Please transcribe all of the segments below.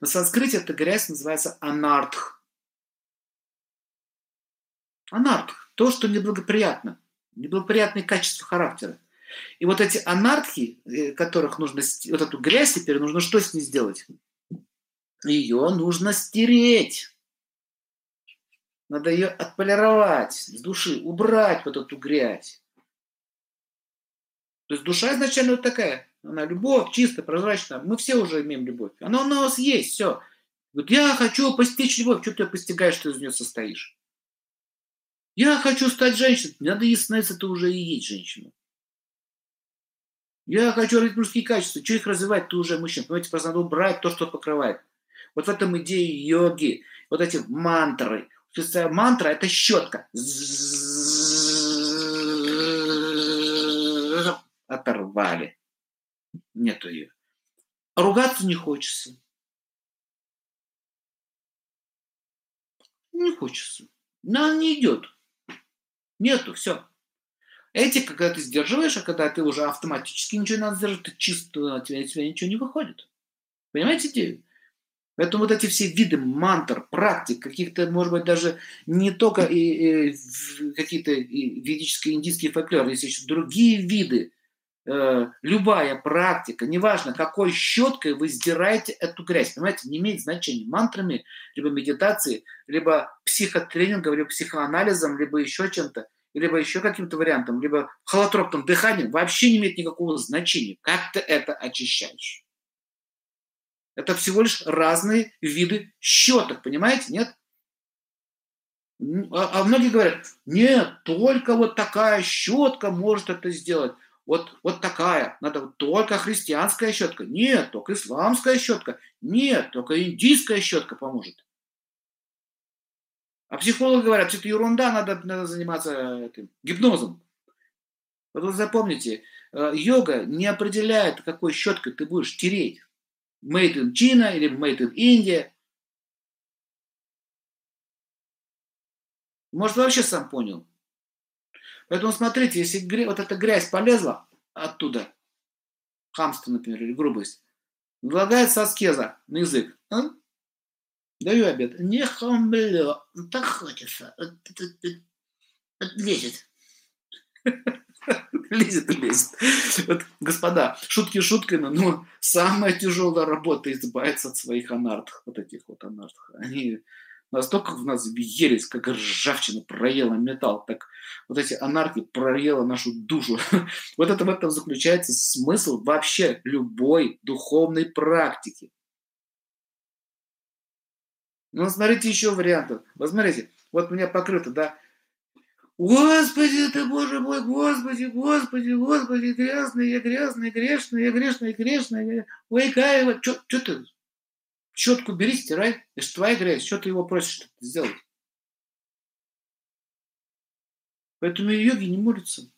На санскрите эта грязь называется анартх. Анартх – то, что неблагоприятно, неблагоприятные качества характера. И вот эти анархи, э, которых нужно, вот эту грязь теперь нужно что с ней сделать? Ее нужно стереть. Надо ее отполировать с души, убрать вот эту грязь. То есть душа изначально вот такая. Она любовь, чистая, прозрачная. Мы все уже имеем любовь. Она у нас есть, все. Вот я хочу постичь любовь. Что ты постигаешь, что из нее состоишь? Я хочу стать женщиной. Надо ей становиться, ты уже и есть женщина. Я хочу развить мужские качества. Что их развивать? Ты уже мужчина. Понимаете, просто надо убрать то, что покрывает. Вот в этом идее йоги. Вот эти мантры. Мантра – это щетка. Оторвали. Нету ее. Ругаться не хочется. Не хочется. Но не идет. Нету, все. Эти, когда ты сдерживаешь, а когда ты уже автоматически ничего не надо сдерживать, ты чисто, от тебя, от тебя ничего не выходит. Понимаете идею? Поэтому вот эти все виды мантр, практик, каких-то, может быть, даже не только и, и, какие-то ведические, индийские фольклоры, есть еще другие виды. Э, любая практика, неважно, какой щеткой вы сдираете эту грязь, понимаете, не имеет значения. Мантрами, либо медитацией, либо психотренингом, либо психоанализом, либо еще чем-то – либо еще каким-то вариантом, либо холотропным дыханием, вообще не имеет никакого значения, как ты это очищаешь. Это всего лишь разные виды щеток, понимаете, нет? А, а многие говорят, нет, только вот такая щетка может это сделать. Вот, вот такая, надо только христианская щетка. Нет, только исламская щетка. Нет, только индийская щетка поможет. А психологи говорят, что это ерунда, надо, надо заниматься этим, гипнозом. Вот вы запомните, э, йога не определяет, какой щеткой ты будешь тереть. Made in China или Made in India. Может, вообще сам понял. Поэтому смотрите, если вот эта грязь полезла оттуда, хамство, например, или грубость, налагается аскеза на язык. А? Даю обед. Не хамлю. Так хочется. Лезет. Лезет лезет. Вот, господа, шутки шутками, но самая тяжелая работа избавиться от своих анартов. Вот этих вот анартов. Они настолько в нас въелись, как ржавчина проела металл, так вот эти анархи проела нашу душу. Вот это в этом заключается смысл вообще любой духовной практики. Ну, смотрите еще вариантов. Вот вот у меня покрыто, да. Господи, ты, Боже мой, Господи, Господи, Господи, грязный, я грязный, грешный, я грешный, грешный. Ой, Каева, что ты? Щетку бери, стирай. Это же твоя грязь. Что ты его просишь сделать? Поэтому йоги не молятся.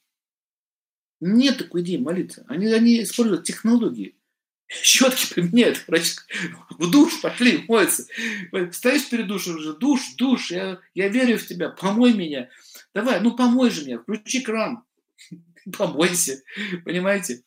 Нет такой идеи молиться. Они, они используют технологии щетки применяют, в душ пошли, моются. Стоишь перед душем уже, душ, душ, я, я верю в тебя, помой меня. Давай, ну помой же меня, включи кран, помойся, понимаете?